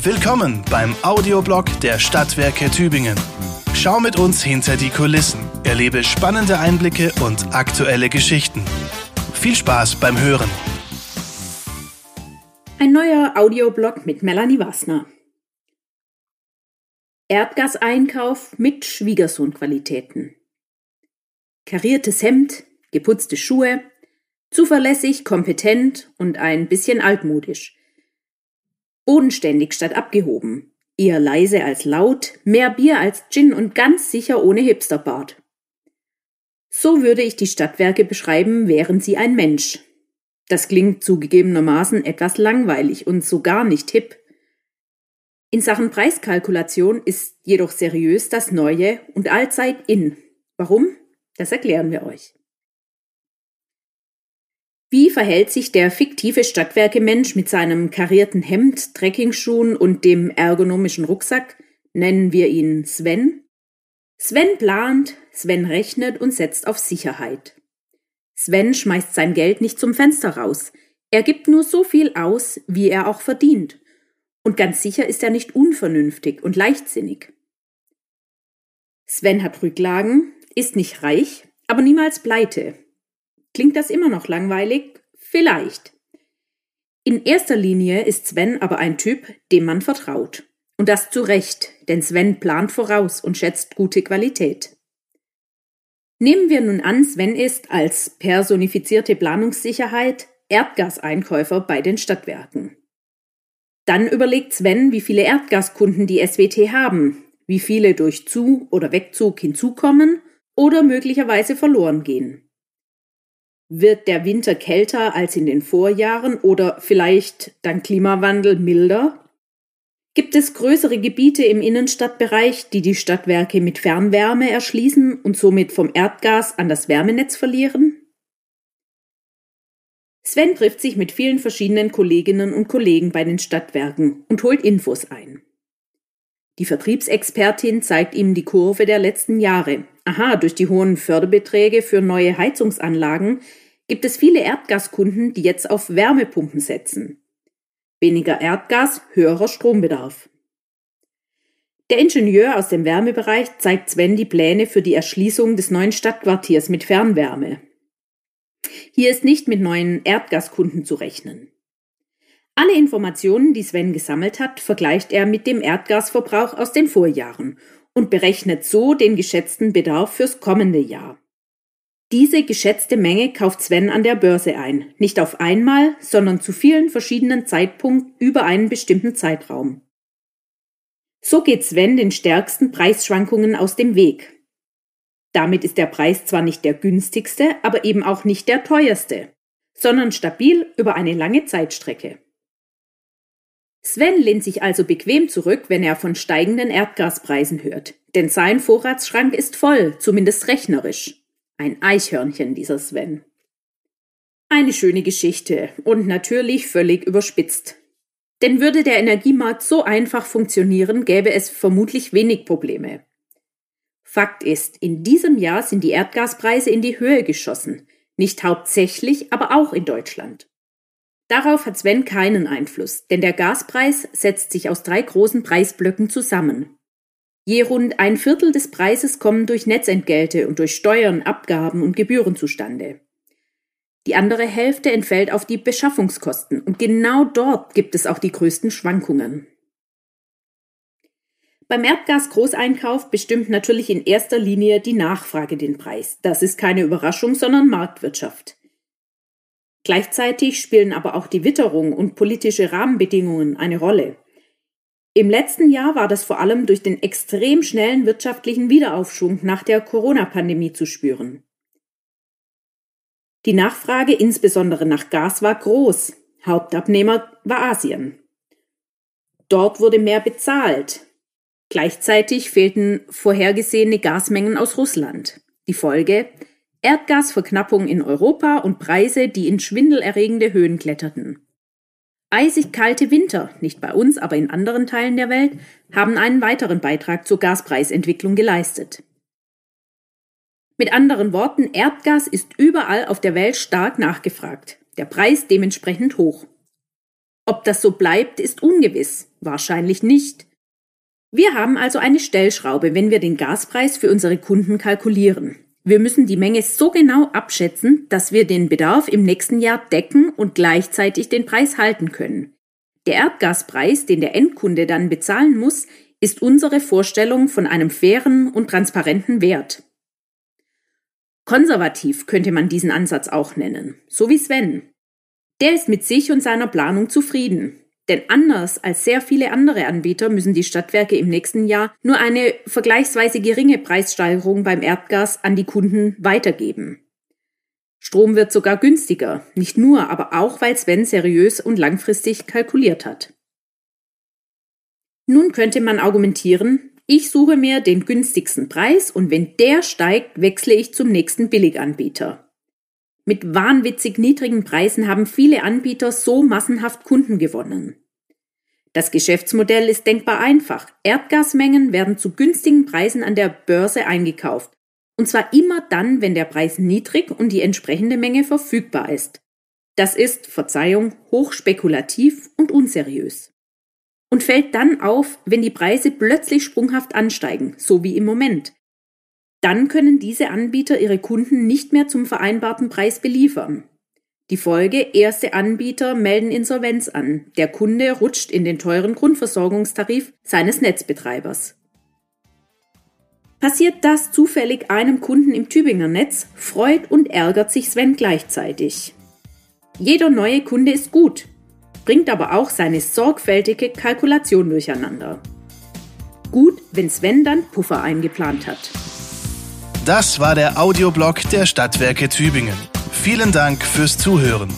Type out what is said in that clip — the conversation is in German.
Willkommen beim Audioblog der Stadtwerke Tübingen. Schau mit uns hinter die Kulissen, erlebe spannende Einblicke und aktuelle Geschichten. Viel Spaß beim Hören. Ein neuer Audioblog mit Melanie Wassner. Erdgaseinkauf mit Schwiegersohnqualitäten. Kariertes Hemd, geputzte Schuhe, zuverlässig, kompetent und ein bisschen altmodisch. Bodenständig statt abgehoben, eher leise als laut, mehr Bier als Gin und ganz sicher ohne Hipsterbart. So würde ich die Stadtwerke beschreiben, wären sie ein Mensch. Das klingt zugegebenermaßen etwas langweilig und so gar nicht hip. In Sachen Preiskalkulation ist jedoch seriös das Neue und allzeit in. Warum? Das erklären wir euch. Wie verhält sich der fiktive Stadtwerke-Mensch mit seinem karierten Hemd, Trekkingschuhen und dem ergonomischen Rucksack? Nennen wir ihn Sven? Sven plant, Sven rechnet und setzt auf Sicherheit. Sven schmeißt sein Geld nicht zum Fenster raus. Er gibt nur so viel aus, wie er auch verdient. Und ganz sicher ist er nicht unvernünftig und leichtsinnig. Sven hat Rücklagen, ist nicht reich, aber niemals pleite. Klingt das immer noch langweilig? Vielleicht. In erster Linie ist Sven aber ein Typ, dem man vertraut. Und das zu Recht, denn Sven plant voraus und schätzt gute Qualität. Nehmen wir nun an, Sven ist als personifizierte Planungssicherheit Erdgaseinkäufer bei den Stadtwerken. Dann überlegt Sven, wie viele Erdgaskunden die SWT haben, wie viele durch Zu- oder Wegzug hinzukommen oder möglicherweise verloren gehen. Wird der Winter kälter als in den Vorjahren oder vielleicht dank Klimawandel milder? Gibt es größere Gebiete im Innenstadtbereich, die die Stadtwerke mit Fernwärme erschließen und somit vom Erdgas an das Wärmenetz verlieren? Sven trifft sich mit vielen verschiedenen Kolleginnen und Kollegen bei den Stadtwerken und holt Infos ein. Die Vertriebsexpertin zeigt ihm die Kurve der letzten Jahre. Aha, durch die hohen Förderbeträge für neue Heizungsanlagen gibt es viele Erdgaskunden, die jetzt auf Wärmepumpen setzen. Weniger Erdgas, höherer Strombedarf. Der Ingenieur aus dem Wärmebereich zeigt Sven die Pläne für die Erschließung des neuen Stadtquartiers mit Fernwärme. Hier ist nicht mit neuen Erdgaskunden zu rechnen. Alle Informationen, die Sven gesammelt hat, vergleicht er mit dem Erdgasverbrauch aus den Vorjahren und berechnet so den geschätzten Bedarf fürs kommende Jahr. Diese geschätzte Menge kauft Sven an der Börse ein, nicht auf einmal, sondern zu vielen verschiedenen Zeitpunkten über einen bestimmten Zeitraum. So geht Sven den stärksten Preisschwankungen aus dem Weg. Damit ist der Preis zwar nicht der günstigste, aber eben auch nicht der teuerste, sondern stabil über eine lange Zeitstrecke. Sven lehnt sich also bequem zurück, wenn er von steigenden Erdgaspreisen hört, denn sein Vorratsschrank ist voll, zumindest rechnerisch. Ein Eichhörnchen, dieser Sven. Eine schöne Geschichte und natürlich völlig überspitzt. Denn würde der Energiemarkt so einfach funktionieren, gäbe es vermutlich wenig Probleme. Fakt ist, in diesem Jahr sind die Erdgaspreise in die Höhe geschossen, nicht hauptsächlich, aber auch in Deutschland. Darauf hat Sven keinen Einfluss, denn der Gaspreis setzt sich aus drei großen Preisblöcken zusammen. Je rund ein Viertel des Preises kommen durch Netzentgelte und durch Steuern, Abgaben und Gebühren zustande. Die andere Hälfte entfällt auf die Beschaffungskosten und genau dort gibt es auch die größten Schwankungen. Beim Erdgas-Großeinkauf bestimmt natürlich in erster Linie die Nachfrage den Preis. Das ist keine Überraschung, sondern Marktwirtschaft. Gleichzeitig spielen aber auch die Witterung und politische Rahmenbedingungen eine Rolle. Im letzten Jahr war das vor allem durch den extrem schnellen wirtschaftlichen Wiederaufschwung nach der Corona-Pandemie zu spüren. Die Nachfrage insbesondere nach Gas war groß. Hauptabnehmer war Asien. Dort wurde mehr bezahlt. Gleichzeitig fehlten vorhergesehene Gasmengen aus Russland. Die Folge Erdgasverknappung in Europa und Preise, die in schwindelerregende Höhen kletterten. Eisig kalte Winter, nicht bei uns, aber in anderen Teilen der Welt, haben einen weiteren Beitrag zur Gaspreisentwicklung geleistet. Mit anderen Worten, Erdgas ist überall auf der Welt stark nachgefragt, der Preis dementsprechend hoch. Ob das so bleibt, ist ungewiss. Wahrscheinlich nicht. Wir haben also eine Stellschraube, wenn wir den Gaspreis für unsere Kunden kalkulieren. Wir müssen die Menge so genau abschätzen, dass wir den Bedarf im nächsten Jahr decken und gleichzeitig den Preis halten können. Der Erdgaspreis, den der Endkunde dann bezahlen muss, ist unsere Vorstellung von einem fairen und transparenten Wert. Konservativ könnte man diesen Ansatz auch nennen, so wie Sven. Der ist mit sich und seiner Planung zufrieden. Denn anders als sehr viele andere Anbieter müssen die Stadtwerke im nächsten Jahr nur eine vergleichsweise geringe Preissteigerung beim Erdgas an die Kunden weitergeben. Strom wird sogar günstiger, nicht nur, aber auch, weil Sven seriös und langfristig kalkuliert hat. Nun könnte man argumentieren, ich suche mir den günstigsten Preis und wenn der steigt, wechsle ich zum nächsten Billiganbieter. Mit wahnwitzig niedrigen Preisen haben viele Anbieter so massenhaft Kunden gewonnen. Das Geschäftsmodell ist denkbar einfach. Erdgasmengen werden zu günstigen Preisen an der Börse eingekauft. Und zwar immer dann, wenn der Preis niedrig und die entsprechende Menge verfügbar ist. Das ist, Verzeihung, hochspekulativ und unseriös. Und fällt dann auf, wenn die Preise plötzlich sprunghaft ansteigen, so wie im Moment. Dann können diese Anbieter ihre Kunden nicht mehr zum vereinbarten Preis beliefern. Die Folge, erste Anbieter melden Insolvenz an. Der Kunde rutscht in den teuren Grundversorgungstarif seines Netzbetreibers. Passiert das zufällig einem Kunden im Tübinger Netz, freut und ärgert sich Sven gleichzeitig. Jeder neue Kunde ist gut, bringt aber auch seine sorgfältige Kalkulation durcheinander. Gut, wenn Sven dann Puffer eingeplant hat. Das war der Audioblog der Stadtwerke Tübingen. Vielen Dank fürs Zuhören.